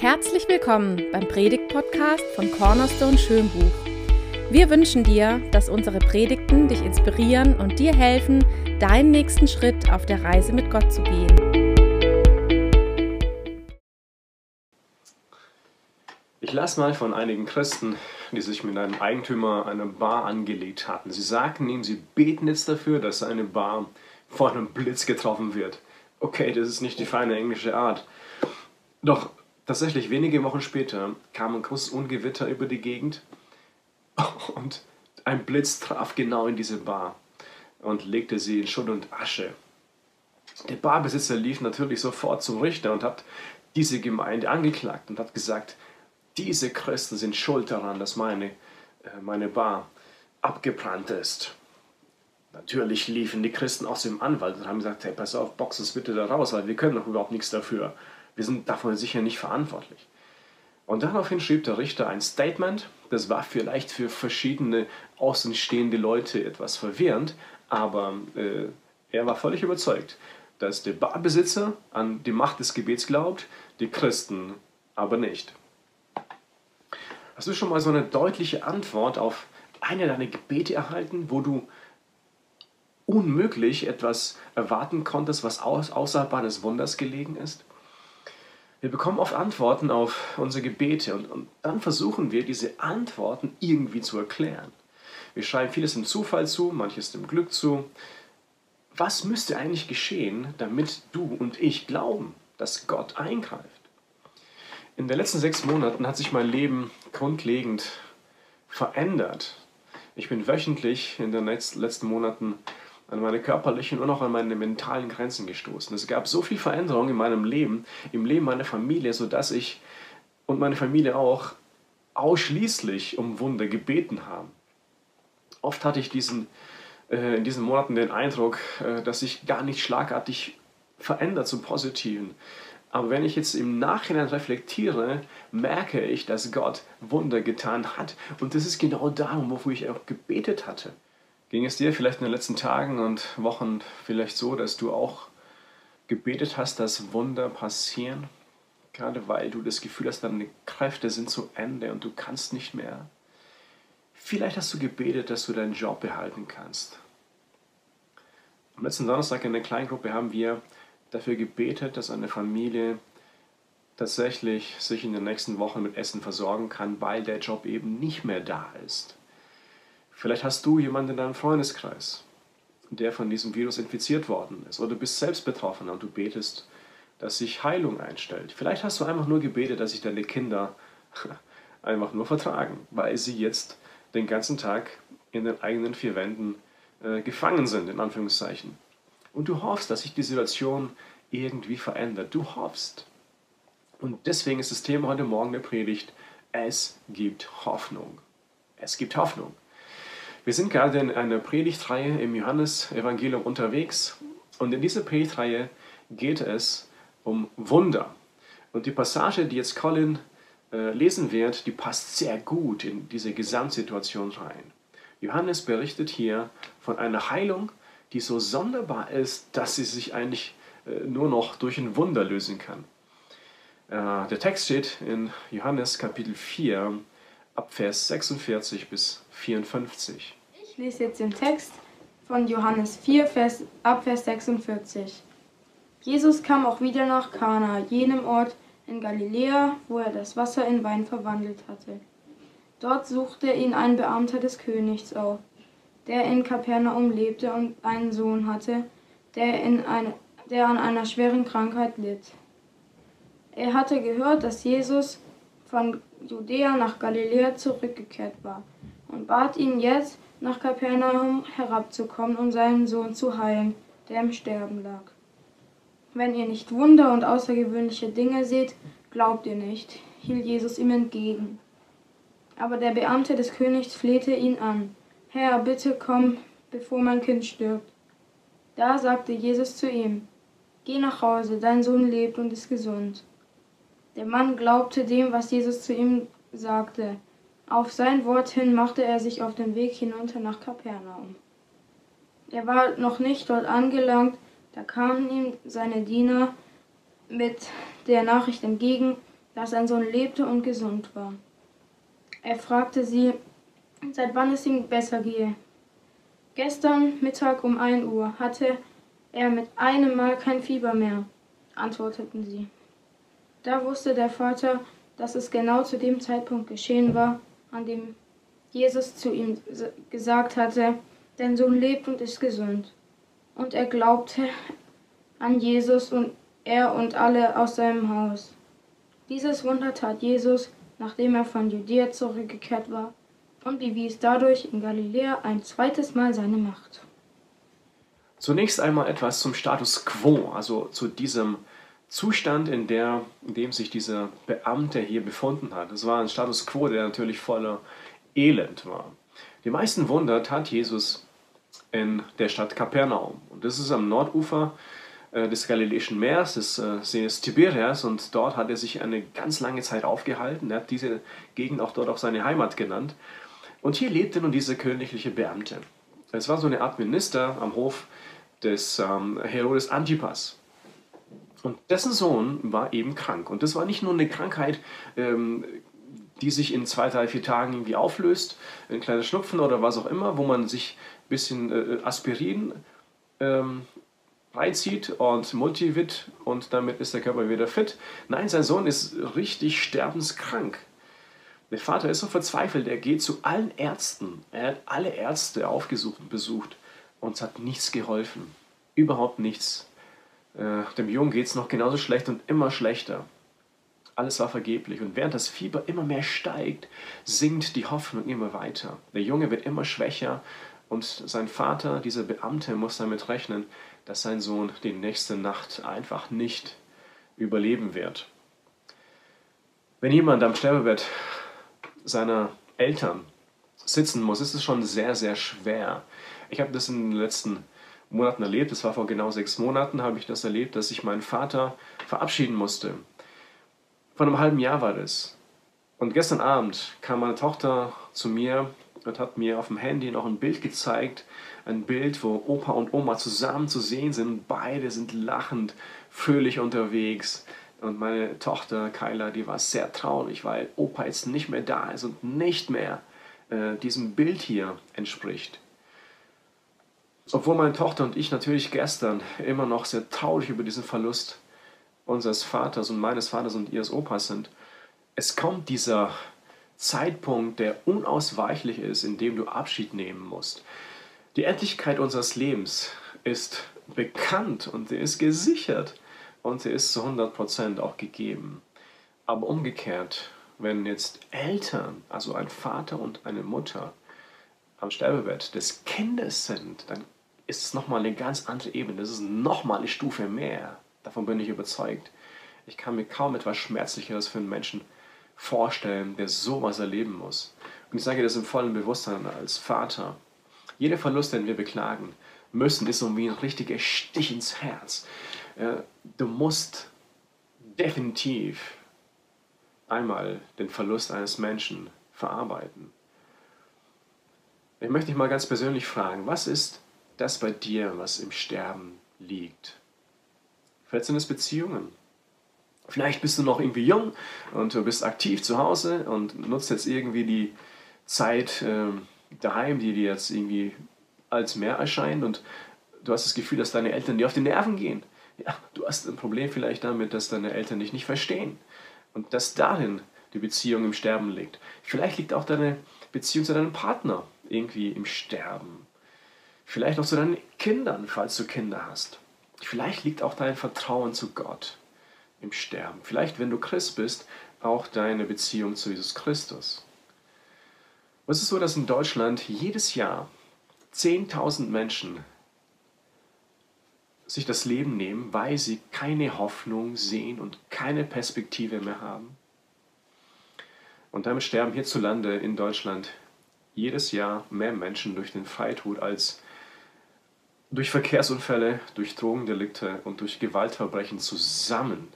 Herzlich willkommen beim Predigt-Podcast von Cornerstone Schönbuch. Wir wünschen dir, dass unsere Predigten dich inspirieren und dir helfen, deinen nächsten Schritt auf der Reise mit Gott zu gehen. Ich las mal von einigen Christen, die sich mit einem Eigentümer einer Bar angelegt hatten. Sie sagten ihm, sie beten jetzt dafür, dass seine Bar von einem Blitz getroffen wird. Okay, das ist nicht die feine englische Art. Doch Tatsächlich wenige Wochen später kam ein großes Ungewitter über die Gegend und ein Blitz traf genau in diese Bar und legte sie in Schutt und Asche. Der Barbesitzer lief natürlich sofort zum Richter und hat diese Gemeinde angeklagt und hat gesagt, diese Christen sind schuld daran, dass meine, äh, meine Bar abgebrannt ist. Natürlich liefen die Christen aus dem Anwalt und haben gesagt, hey, pass auf, box uns bitte da raus, weil wir können doch überhaupt nichts dafür. Wir sind davon sicher nicht verantwortlich. Und daraufhin schrieb der Richter ein Statement. Das war vielleicht für verschiedene außenstehende Leute etwas verwirrend, aber äh, er war völlig überzeugt, dass der Barbesitzer an die Macht des Gebets glaubt, die Christen aber nicht. Hast du schon mal so eine deutliche Antwort auf eine deiner Gebete erhalten, wo du unmöglich etwas erwarten konntest, was außerhalb eines Wunders gelegen ist? Wir bekommen oft Antworten auf unsere Gebete und, und dann versuchen wir, diese Antworten irgendwie zu erklären. Wir schreiben vieles dem Zufall zu, manches dem Glück zu. Was müsste eigentlich geschehen, damit du und ich glauben, dass Gott eingreift? In den letzten sechs Monaten hat sich mein Leben grundlegend verändert. Ich bin wöchentlich in den letzten Monaten an meine körperlichen und auch an meine mentalen Grenzen gestoßen. Es gab so viel Veränderung in meinem Leben, im Leben meiner Familie, sodass ich und meine Familie auch ausschließlich um Wunder gebeten haben. Oft hatte ich diesen, äh, in diesen Monaten den Eindruck, äh, dass sich gar nicht schlagartig verändert zum Positiven. Aber wenn ich jetzt im Nachhinein reflektiere, merke ich, dass Gott Wunder getan hat. Und das ist genau darum, wofür ich auch gebetet hatte. Ging es dir vielleicht in den letzten Tagen und Wochen vielleicht so, dass du auch gebetet hast, dass Wunder passieren? Gerade weil du das Gefühl hast, deine Kräfte sind zu Ende und du kannst nicht mehr. Vielleicht hast du gebetet, dass du deinen Job behalten kannst. Am letzten Donnerstag in der Kleingruppe haben wir dafür gebetet, dass eine Familie tatsächlich sich in den nächsten Wochen mit Essen versorgen kann, weil der Job eben nicht mehr da ist. Vielleicht hast du jemanden in deinem Freundeskreis, der von diesem Virus infiziert worden ist, oder du bist selbst betroffen und du betest, dass sich Heilung einstellt. Vielleicht hast du einfach nur gebetet, dass sich deine Kinder einfach nur vertragen, weil sie jetzt den ganzen Tag in den eigenen vier Wänden äh, gefangen sind, in Anführungszeichen. Und du hoffst, dass sich die Situation irgendwie verändert. Du hoffst. Und deswegen ist das Thema heute Morgen der Predigt, es gibt Hoffnung. Es gibt Hoffnung. Wir sind gerade in einer Predigtreihe im Johannesevangelium unterwegs und in dieser Predigtreihe geht es um Wunder. Und die Passage, die jetzt Colin äh, lesen wird, die passt sehr gut in diese Gesamtsituation rein. Johannes berichtet hier von einer Heilung, die so sonderbar ist, dass sie sich eigentlich äh, nur noch durch ein Wunder lösen kann. Äh, der Text steht in Johannes Kapitel 4 ab Vers 46 bis 54. Ich lese jetzt den Text von Johannes 4, Vers, ab Vers 46. Jesus kam auch wieder nach Kana, jenem Ort in Galiläa, wo er das Wasser in Wein verwandelt hatte. Dort suchte ihn ein Beamter des Königs auf, der in Kapernaum lebte und einen Sohn hatte, der, in eine, der an einer schweren Krankheit litt. Er hatte gehört, dass Jesus von Judäa nach Galiläa zurückgekehrt war und bat ihn jetzt, nach Kapernaum herabzukommen und seinen Sohn zu heilen, der im Sterben lag. Wenn ihr nicht Wunder und außergewöhnliche Dinge seht, glaubt ihr nicht, hielt Jesus ihm entgegen. Aber der Beamte des Königs flehte ihn an. Herr, bitte komm, bevor mein Kind stirbt. Da sagte Jesus zu ihm, Geh nach Hause, dein Sohn lebt und ist gesund. Der Mann glaubte dem, was Jesus zu ihm sagte. Auf sein Wort hin machte er sich auf den Weg hinunter nach Kapernaum. Er war noch nicht dort angelangt, da kamen ihm seine Diener mit der Nachricht entgegen, dass sein Sohn lebte und gesund war. Er fragte sie, seit wann es ihm besser gehe. Gestern Mittag um ein Uhr hatte er mit einem Mal kein Fieber mehr, antworteten sie. Da wusste der Vater, dass es genau zu dem Zeitpunkt geschehen war, an dem Jesus zu ihm gesagt hatte, dein Sohn lebt und ist gesund. Und er glaubte an Jesus und er und alle aus seinem Haus. Dieses Wunder tat Jesus, nachdem er von Judäa zurückgekehrt war, und bewies dadurch in Galiläa ein zweites Mal seine Macht. Zunächst einmal etwas zum Status quo, also zu diesem Zustand, in, der, in dem sich dieser Beamte hier befunden hat. Es war ein Status quo, der natürlich voller Elend war. Die meisten Wunder tat Jesus in der Stadt Kapernaum. Und das ist am Nordufer äh, des Galiläischen Meeres, des äh, Sees Tiberias. Und dort hat er sich eine ganz lange Zeit aufgehalten. Er hat diese Gegend auch dort auch seine Heimat genannt. Und hier lebte nun dieser königliche Beamte. Es war so eine Art Minister am Hof des ähm, Herodes Antipas. Und dessen Sohn war eben krank. Und das war nicht nur eine Krankheit, ähm, die sich in zwei, drei, vier Tagen irgendwie auflöst, ein kleiner Schnupfen oder was auch immer, wo man sich ein bisschen äh, Aspirin ähm, reinzieht und Multivit und damit ist der Körper wieder fit. Nein, sein Sohn ist richtig sterbenskrank. Der Vater ist so verzweifelt, er geht zu allen Ärzten. Er hat alle Ärzte aufgesucht und besucht und es hat nichts geholfen. Überhaupt nichts. Äh, dem Jungen geht es noch genauso schlecht und immer schlechter. Alles war vergeblich. Und während das Fieber immer mehr steigt, sinkt die Hoffnung immer weiter. Der Junge wird immer schwächer und sein Vater, dieser Beamte, muss damit rechnen, dass sein Sohn die nächste Nacht einfach nicht überleben wird. Wenn jemand am Sterbebett seiner Eltern sitzen muss, ist es schon sehr, sehr schwer. Ich habe das in den letzten Monaten erlebt. Das war vor genau sechs Monaten, habe ich das erlebt, dass ich meinen Vater verabschieden musste. Vor einem halben Jahr war das. Und gestern Abend kam meine Tochter zu mir und hat mir auf dem Handy noch ein Bild gezeigt. Ein Bild, wo Opa und Oma zusammen zu sehen sind. Beide sind lachend, fröhlich unterwegs. Und meine Tochter Kyla, die war sehr traurig, weil Opa jetzt nicht mehr da ist und nicht mehr äh, diesem Bild hier entspricht. Obwohl meine Tochter und ich natürlich gestern immer noch sehr traurig über diesen Verlust unseres Vaters und meines Vaters und ihres Opas sind, es kommt dieser Zeitpunkt, der unausweichlich ist, in dem du Abschied nehmen musst. Die Endlichkeit unseres Lebens ist bekannt und sie ist gesichert und sie ist zu 100% auch gegeben. Aber umgekehrt, wenn jetzt Eltern, also ein Vater und eine Mutter, am Sterbebett des Kindes sind, dann ist es nochmal eine ganz andere Ebene. Das ist nochmal eine Stufe mehr. Davon bin ich überzeugt. Ich kann mir kaum etwas Schmerzlicheres für einen Menschen vorstellen, der sowas erleben muss. Und ich sage das im vollen Bewusstsein als Vater. Jeder Verlust, den wir beklagen müssen, ist so wie ein richtiger Stich ins Herz. Du musst definitiv einmal den Verlust eines Menschen verarbeiten. Ich möchte dich mal ganz persönlich fragen, was ist das bei dir, was im Sterben liegt. Vielleicht sind es Beziehungen. Vielleicht bist du noch irgendwie jung und du bist aktiv zu Hause und nutzt jetzt irgendwie die Zeit äh, daheim, die dir jetzt irgendwie als mehr erscheint und du hast das Gefühl, dass deine Eltern dir auf die Nerven gehen. Ja, du hast ein Problem vielleicht damit, dass deine Eltern dich nicht verstehen und dass darin die Beziehung im Sterben liegt. Vielleicht liegt auch deine Beziehung zu deinem Partner irgendwie im Sterben. Vielleicht auch zu deinen Kindern, falls du Kinder hast. Vielleicht liegt auch dein Vertrauen zu Gott im Sterben. Vielleicht, wenn du Christ bist, auch deine Beziehung zu Jesus Christus. Es ist so, dass in Deutschland jedes Jahr 10.000 Menschen sich das Leben nehmen, weil sie keine Hoffnung sehen und keine Perspektive mehr haben. Und damit sterben hierzulande in Deutschland jedes Jahr mehr Menschen durch den Freitod als durch Verkehrsunfälle, durch Drogendelikte und durch Gewaltverbrechen zusammen.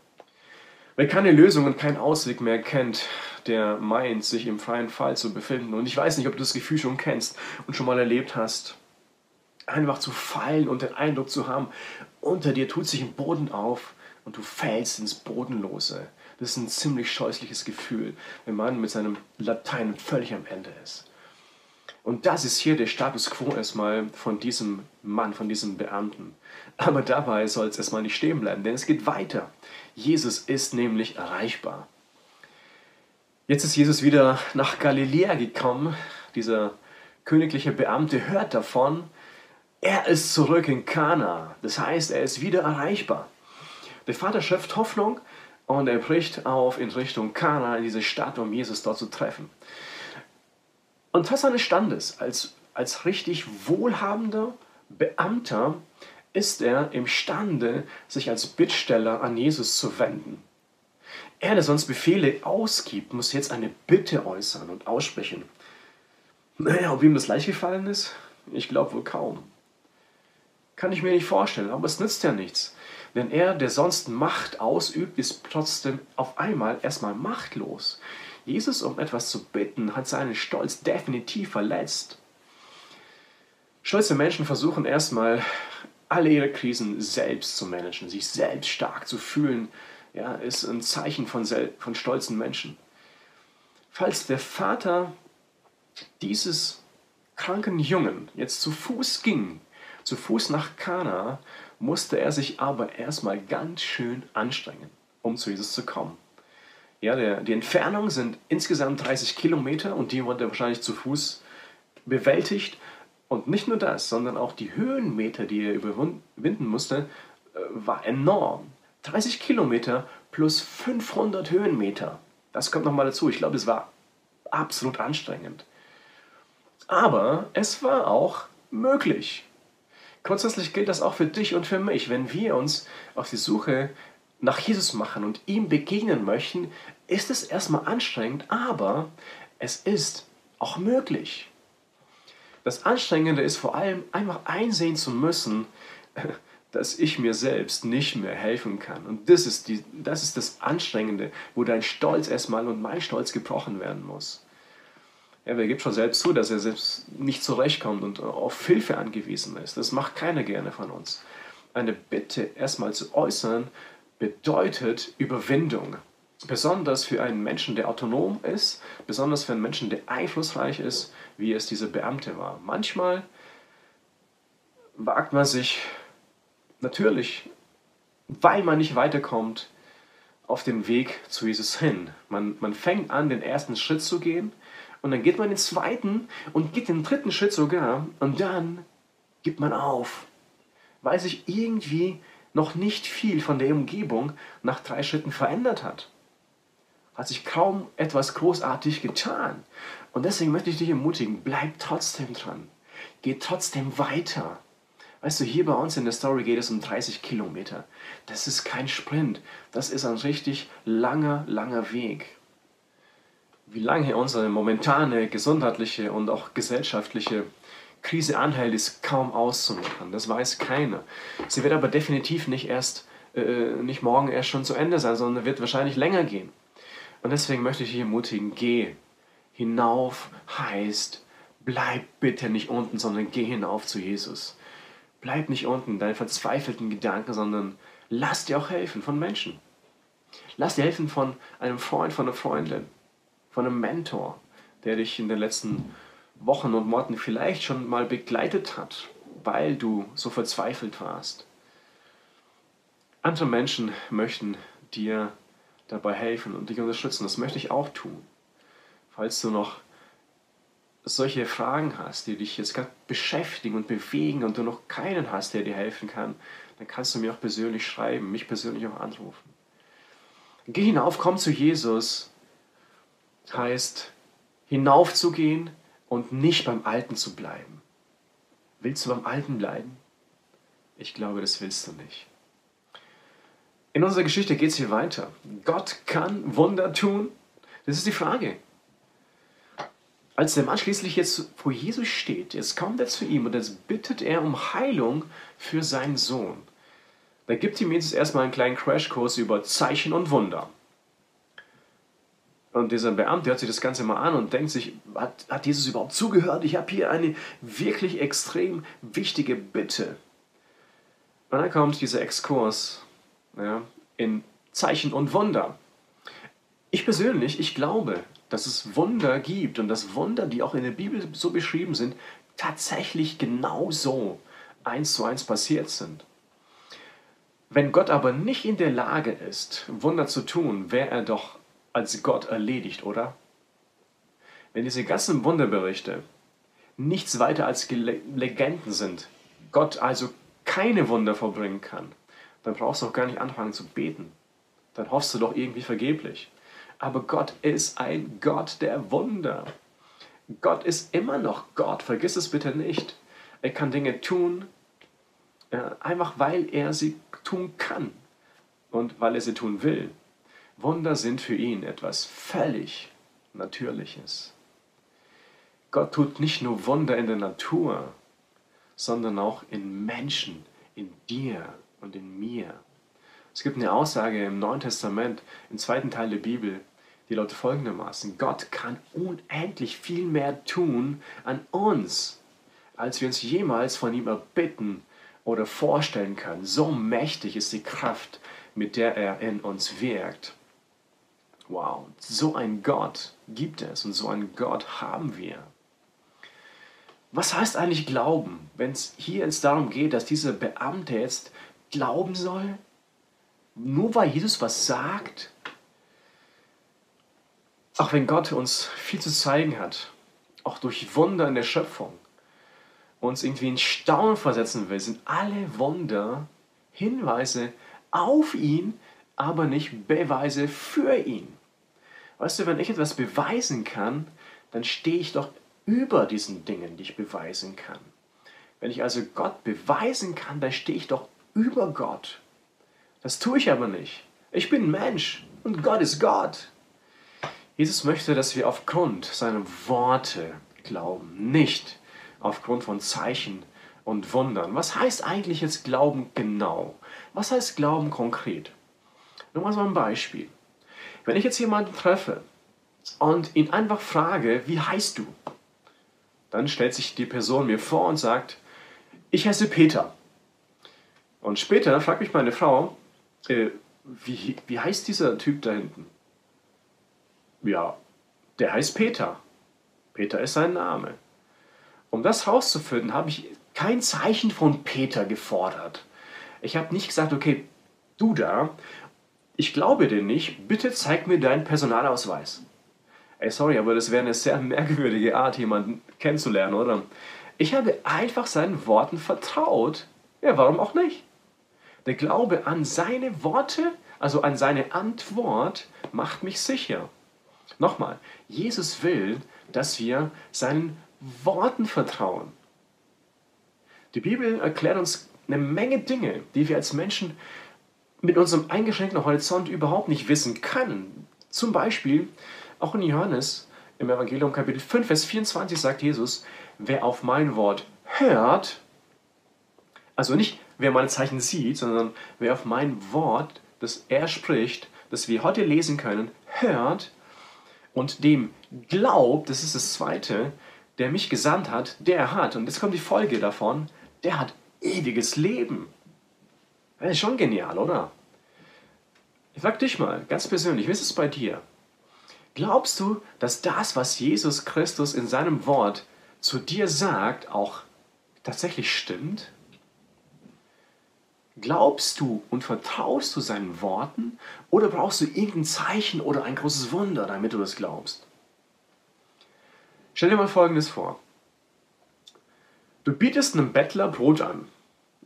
Wer keine Lösung und keinen Ausweg mehr kennt, der meint, sich im freien Fall zu befinden. Und ich weiß nicht, ob du das Gefühl schon kennst und schon mal erlebt hast. Einfach zu fallen und den Eindruck zu haben, unter dir tut sich ein Boden auf und du fällst ins Bodenlose. Das ist ein ziemlich scheußliches Gefühl, wenn man mit seinem Latein völlig am Ende ist. Und das ist hier der Status quo erstmal von diesem Mann, von diesem Beamten. Aber dabei soll es erstmal nicht stehen bleiben, denn es geht weiter. Jesus ist nämlich erreichbar. Jetzt ist Jesus wieder nach Galiläa gekommen. Dieser königliche Beamte hört davon. Er ist zurück in Kana. Das heißt, er ist wieder erreichbar. Der Vater schöpft Hoffnung und er bricht auf in Richtung Kana, in diese Stadt, um Jesus dort zu treffen. Und trotz seines Standes als, als richtig wohlhabender Beamter ist er imstande, sich als Bittsteller an Jesus zu wenden. Er, der sonst Befehle ausgibt, muss jetzt eine Bitte äußern und aussprechen. Naja, ob ihm das leicht gefallen ist? Ich glaube wohl kaum. Kann ich mir nicht vorstellen, aber es nützt ja nichts. Denn er, der sonst Macht ausübt, ist trotzdem auf einmal erstmal machtlos. Jesus um etwas zu bitten, hat seinen Stolz definitiv verletzt. Stolze Menschen versuchen erstmal, alle ihre Krisen selbst zu managen, sich selbst stark zu fühlen, ja, ist ein Zeichen von, von stolzen Menschen. Falls der Vater dieses kranken Jungen jetzt zu Fuß ging, zu Fuß nach Kana, musste er sich aber erstmal ganz schön anstrengen, um zu Jesus zu kommen. Ja, der, die Entfernung sind insgesamt 30 Kilometer und die wurde wahrscheinlich zu Fuß bewältigt. Und nicht nur das, sondern auch die Höhenmeter, die er überwinden musste, äh, war enorm. 30 Kilometer plus 500 Höhenmeter. Das kommt nochmal dazu. Ich glaube, es war absolut anstrengend. Aber es war auch möglich. Grundsätzlich gilt das auch für dich und für mich. Wenn wir uns auf die Suche nach Jesus machen und ihm begegnen möchten, ist es erstmal anstrengend, aber es ist auch möglich. Das Anstrengende ist vor allem einfach einsehen zu müssen, dass ich mir selbst nicht mehr helfen kann. Und das ist, die, das ist das Anstrengende, wo dein Stolz erstmal und mein Stolz gebrochen werden muss. Ja, wer gibt schon selbst zu, dass er selbst nicht zurechtkommt und auf Hilfe angewiesen ist. Das macht keiner gerne von uns. Eine Bitte erstmal zu äußern, bedeutet Überwindung. Besonders für einen Menschen, der autonom ist, besonders für einen Menschen, der einflussreich ist, wie es dieser Beamte war. Manchmal wagt man sich natürlich, weil man nicht weiterkommt, auf den Weg zu Jesus hin. Man, man fängt an, den ersten Schritt zu gehen und dann geht man den zweiten und geht den dritten Schritt sogar und dann gibt man auf, weil sich irgendwie noch nicht viel von der Umgebung nach drei Schritten verändert hat. Hat sich kaum etwas großartig getan. Und deswegen möchte ich dich ermutigen, bleib trotzdem dran. Geh trotzdem weiter. Weißt du, hier bei uns in der Story geht es um 30 Kilometer. Das ist kein Sprint. Das ist ein richtig langer, langer Weg. Wie lange unsere momentane gesundheitliche und auch gesellschaftliche Krise anhält, ist kaum auszumachen. Das weiß keiner. Sie wird aber definitiv nicht erst, äh, nicht morgen erst schon zu Ende sein, sondern wird wahrscheinlich länger gehen. Und deswegen möchte ich dich ermutigen, geh. Hinauf heißt, bleib bitte nicht unten, sondern geh hinauf zu Jesus. Bleib nicht unten, deine verzweifelten Gedanken, sondern lass dir auch helfen von Menschen. Lass dir helfen von einem Freund, von einer Freundin, von einem Mentor, der dich in den letzten Wochen und Monaten vielleicht schon mal begleitet hat, weil du so verzweifelt warst. Andere Menschen möchten dir dabei helfen und dich unterstützen. Das möchte ich auch tun. Falls du noch solche Fragen hast, die dich jetzt gerade beschäftigen und bewegen und du noch keinen hast, der dir helfen kann, dann kannst du mir auch persönlich schreiben, mich persönlich auch anrufen. Geh hinauf, komm zu Jesus, heißt hinaufzugehen und nicht beim Alten zu bleiben. Willst du beim Alten bleiben? Ich glaube, das willst du nicht. In unserer Geschichte geht es hier weiter. Gott kann Wunder tun. Das ist die Frage. Als der Mann schließlich jetzt vor Jesus steht, jetzt kommt er zu ihm und jetzt bittet er um Heilung für seinen Sohn. Da gibt ihm Jesus erstmal einen kleinen Crashkurs über Zeichen und Wunder. Und dieser Beamte hört sich das Ganze mal an und denkt sich, hat, hat Jesus überhaupt zugehört? Ich habe hier eine wirklich extrem wichtige Bitte. Und dann kommt dieser Exkurs ja, in Zeichen und Wunder. Ich persönlich, ich glaube, dass es Wunder gibt und dass Wunder, die auch in der Bibel so beschrieben sind, tatsächlich genau so eins zu eins passiert sind. Wenn Gott aber nicht in der Lage ist, Wunder zu tun, wäre er doch als Gott erledigt, oder? Wenn diese ganzen Wunderberichte nichts weiter als Legenden sind, Gott also keine Wunder vollbringen kann, dann brauchst du auch gar nicht anfangen zu beten. Dann hoffst du doch irgendwie vergeblich. Aber Gott ist ein Gott der Wunder. Gott ist immer noch Gott, vergiss es bitte nicht. Er kann Dinge tun, äh, einfach weil er sie tun kann und weil er sie tun will. Wunder sind für ihn etwas völlig Natürliches. Gott tut nicht nur Wunder in der Natur, sondern auch in Menschen, in dir und in mir. Es gibt eine Aussage im Neuen Testament, im zweiten Teil der Bibel, die lautet folgendermaßen, Gott kann unendlich viel mehr tun an uns, als wir uns jemals von ihm erbitten oder vorstellen können. So mächtig ist die Kraft, mit der er in uns wirkt. Wow, so ein Gott gibt es und so einen Gott haben wir. Was heißt eigentlich Glauben, wenn es hier jetzt darum geht, dass dieser Beamte jetzt glauben soll? Nur weil Jesus was sagt? Auch wenn Gott uns viel zu zeigen hat, auch durch Wunder in der Schöpfung, uns irgendwie in Staunen versetzen will, sind alle Wunder Hinweise auf ihn, aber nicht Beweise für ihn. Weißt du, wenn ich etwas beweisen kann, dann stehe ich doch über diesen Dingen, die ich beweisen kann. Wenn ich also Gott beweisen kann, dann stehe ich doch über Gott. Das tue ich aber nicht. Ich bin Mensch und Gott ist Gott. Jesus möchte, dass wir aufgrund seiner Worte glauben, nicht aufgrund von Zeichen und Wundern. Was heißt eigentlich jetzt Glauben genau? Was heißt Glauben konkret? Nur mal so ein Beispiel. Wenn ich jetzt jemanden treffe und ihn einfach frage, wie heißt du? Dann stellt sich die Person mir vor und sagt, ich heiße Peter. Und später fragt mich meine Frau, äh, wie, wie heißt dieser Typ da hinten? Ja, der heißt Peter. Peter ist sein Name. Um das herauszufinden, habe ich kein Zeichen von Peter gefordert. Ich habe nicht gesagt, okay, du da, ich glaube dir nicht, bitte zeig mir deinen Personalausweis. Ey, sorry, aber das wäre eine sehr merkwürdige Art, jemanden kennenzulernen, oder? Ich habe einfach seinen Worten vertraut. Ja, warum auch nicht? Der Glaube an seine Worte, also an seine Antwort, macht mich sicher. Nochmal, Jesus will, dass wir seinen Worten vertrauen. Die Bibel erklärt uns eine Menge Dinge, die wir als Menschen mit unserem eingeschränkten Horizont überhaupt nicht wissen können. Zum Beispiel, auch in Johannes im Evangelium Kapitel 5, Vers 24 sagt Jesus, wer auf mein Wort hört, also nicht wer meine Zeichen sieht, sondern wer auf mein Wort, das er spricht, das wir heute lesen können, hört und dem glaubt, das ist das Zweite, der mich gesandt hat, der hat, und jetzt kommt die Folge davon, der hat ewiges Leben. Das ist schon genial, oder? Ich frag dich mal, ganz persönlich, wie ist es bei dir? Glaubst du, dass das, was Jesus Christus in seinem Wort zu dir sagt, auch tatsächlich stimmt? Glaubst du und vertraust du seinen Worten oder brauchst du irgendein Zeichen oder ein großes Wunder, damit du das glaubst? Stell dir mal Folgendes vor. Du bietest einem Bettler Brot an,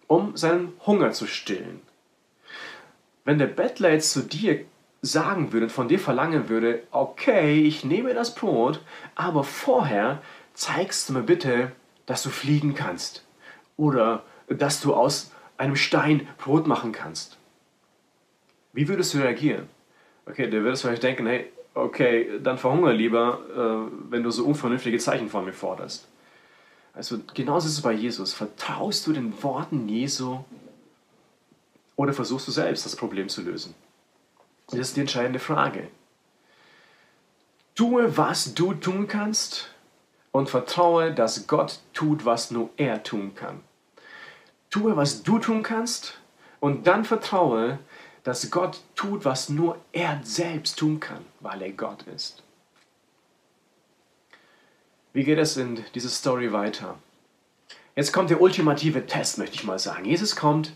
um seinen Hunger zu stillen. Wenn der Bettler jetzt zu dir sagen würde und von dir verlangen würde, okay, ich nehme das Brot, aber vorher zeigst du mir bitte, dass du fliegen kannst oder dass du aus einem Stein Brot machen kannst. Wie würdest du reagieren? Okay, du würdest vielleicht denken, hey, okay, dann verhungere lieber, äh, wenn du so unvernünftige Zeichen von mir forderst. Also genauso ist es bei Jesus. Vertraust du den Worten Jesu oder versuchst du selbst das Problem zu lösen? Das ist die entscheidende Frage. Tue, was du tun kannst und vertraue, dass Gott tut, was nur er tun kann. Tue, was du tun kannst und dann vertraue, dass Gott tut, was nur er selbst tun kann, weil er Gott ist. Wie geht es in dieser Story weiter? Jetzt kommt der ultimative Test, möchte ich mal sagen. Jesus kommt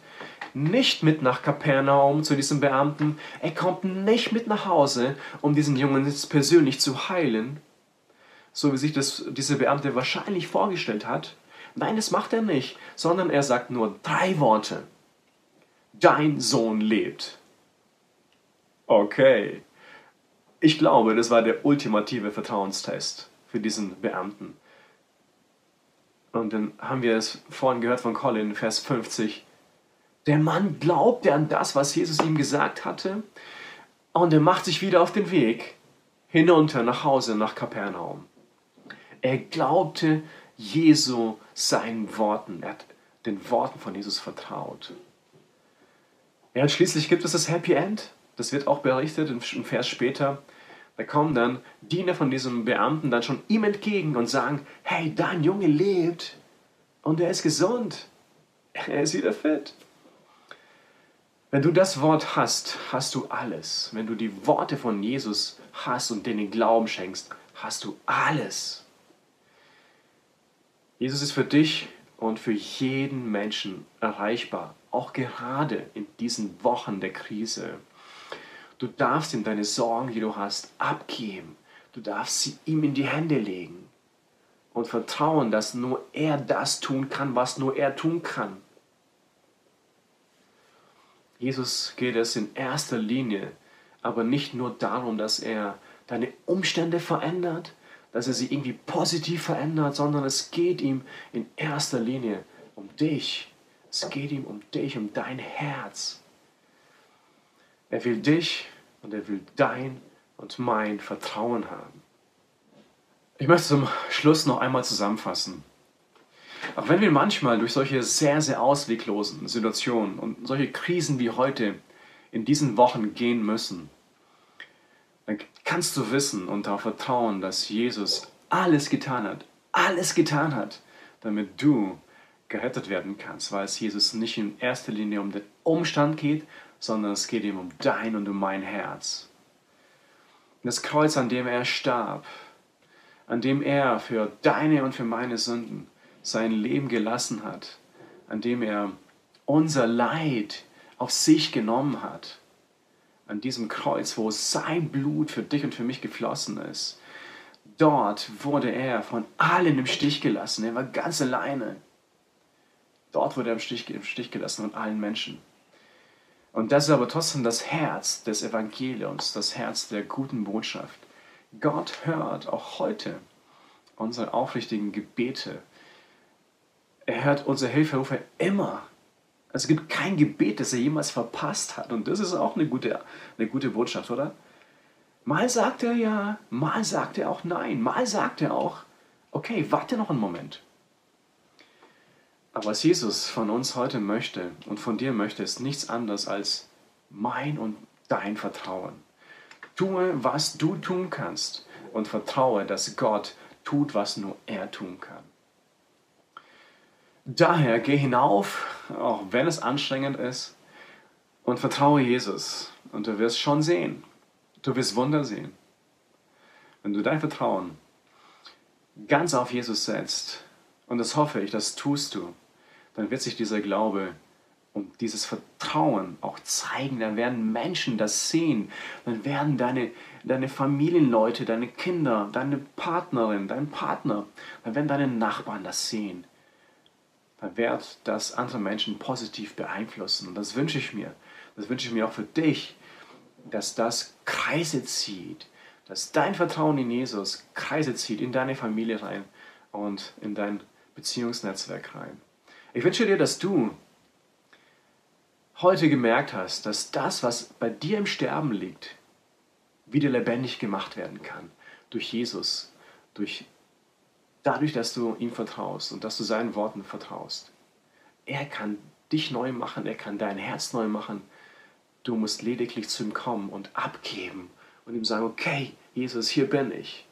nicht mit nach Kapernaum zu diesem Beamten. Er kommt nicht mit nach Hause, um diesen Jungen jetzt persönlich zu heilen, so wie sich das dieser Beamte wahrscheinlich vorgestellt hat. Nein, das macht er nicht, sondern er sagt nur drei Worte. Dein Sohn lebt. Okay. Ich glaube, das war der ultimative Vertrauenstest für diesen Beamten. Und dann haben wir es vorhin gehört von Colin, Vers 50. Der Mann glaubte an das, was Jesus ihm gesagt hatte, und er macht sich wieder auf den Weg hinunter nach Hause, nach Kapernaum. Er glaubte Jesu seinen Worten. Er hat den Worten von Jesus vertraut. Ja, und schließlich gibt es das Happy End. Das wird auch berichtet im Vers später. Da kommen dann Diener von diesem Beamten dann schon ihm entgegen und sagen, hey, dein Junge lebt und er ist gesund. Er ist wieder fit. Wenn du das Wort hast, hast du alles. Wenn du die Worte von Jesus hast und denen Glauben schenkst, hast du alles. Jesus ist für dich und für jeden Menschen erreichbar, auch gerade in diesen Wochen der Krise. Du darfst ihm deine Sorgen, die du hast, abgeben. Du darfst sie ihm in die Hände legen und vertrauen, dass nur er das tun kann, was nur er tun kann. Jesus geht es in erster Linie aber nicht nur darum, dass er deine Umstände verändert, dass er sie irgendwie positiv verändert, sondern es geht ihm in erster Linie um dich. Es geht ihm um dich, um dein Herz. Er will dich und er will dein und mein Vertrauen haben. Ich möchte zum Schluss noch einmal zusammenfassen. Auch wenn wir manchmal durch solche sehr, sehr ausweglosen Situationen und solche Krisen wie heute in diesen Wochen gehen müssen, dann kannst du wissen und darauf vertrauen, dass Jesus alles getan hat, alles getan hat, damit du gerettet werden kannst, weil es Jesus nicht in erster Linie um den Umstand geht, sondern es geht ihm um dein und um mein Herz. Das Kreuz, an dem er starb, an dem er für deine und für meine Sünden sein Leben gelassen hat, an dem er unser Leid auf sich genommen hat, an diesem Kreuz, wo sein Blut für dich und für mich geflossen ist. Dort wurde er von allen im Stich gelassen. Er war ganz alleine. Dort wurde er im Stich, im Stich gelassen von allen Menschen. Und das ist aber trotzdem das Herz des Evangeliums, das Herz der guten Botschaft. Gott hört auch heute unsere aufrichtigen Gebete. Er hört unsere Hilferufe immer. Es gibt kein Gebet, das er jemals verpasst hat. Und das ist auch eine gute, eine gute Botschaft, oder? Mal sagt er ja, mal sagt er auch nein, mal sagt er auch, okay, warte noch einen Moment. Was Jesus von uns heute möchte und von dir möchte, ist nichts anderes als mein und dein Vertrauen. Tue, was du tun kannst und vertraue, dass Gott tut, was nur er tun kann. Daher geh hinauf, auch wenn es anstrengend ist, und vertraue Jesus. Und du wirst schon sehen. Du wirst Wunder sehen. Wenn du dein Vertrauen ganz auf Jesus setzt, und das hoffe ich, das tust du, dann wird sich dieser Glaube und dieses Vertrauen auch zeigen. Dann werden Menschen das sehen. Dann werden deine, deine Familienleute, deine Kinder, deine Partnerin, dein Partner, dann werden deine Nachbarn das sehen. Dann wird das andere Menschen positiv beeinflussen. Und das wünsche ich mir. Das wünsche ich mir auch für dich, dass das Kreise zieht, dass dein Vertrauen in Jesus Kreise zieht in deine Familie rein und in dein Beziehungsnetzwerk rein. Ich wünsche dir, dass du heute gemerkt hast, dass das, was bei dir im Sterben liegt, wieder lebendig gemacht werden kann. Durch Jesus, durch, dadurch, dass du ihm vertraust und dass du seinen Worten vertraust. Er kann dich neu machen, er kann dein Herz neu machen. Du musst lediglich zu ihm kommen und abgeben und ihm sagen, okay, Jesus, hier bin ich.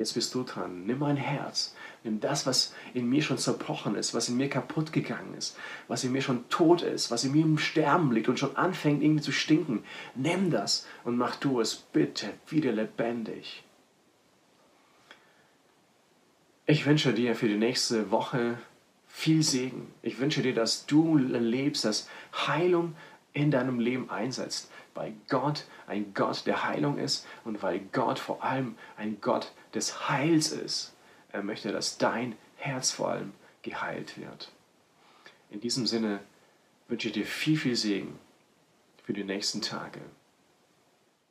Jetzt bist du dran. Nimm mein Herz. Nimm das, was in mir schon zerbrochen ist, was in mir kaputt gegangen ist, was in mir schon tot ist, was in mir im Sterben liegt und schon anfängt irgendwie zu stinken. Nimm das und mach du es bitte wieder lebendig. Ich wünsche dir für die nächste Woche viel Segen. Ich wünsche dir, dass du lebst, dass Heilung in deinem Leben einsetzt, weil Gott ein Gott der Heilung ist und weil Gott vor allem ein Gott des Heils ist. Er möchte, dass dein Herz vor allem geheilt wird. In diesem Sinne wünsche ich dir viel, viel Segen für die nächsten Tage.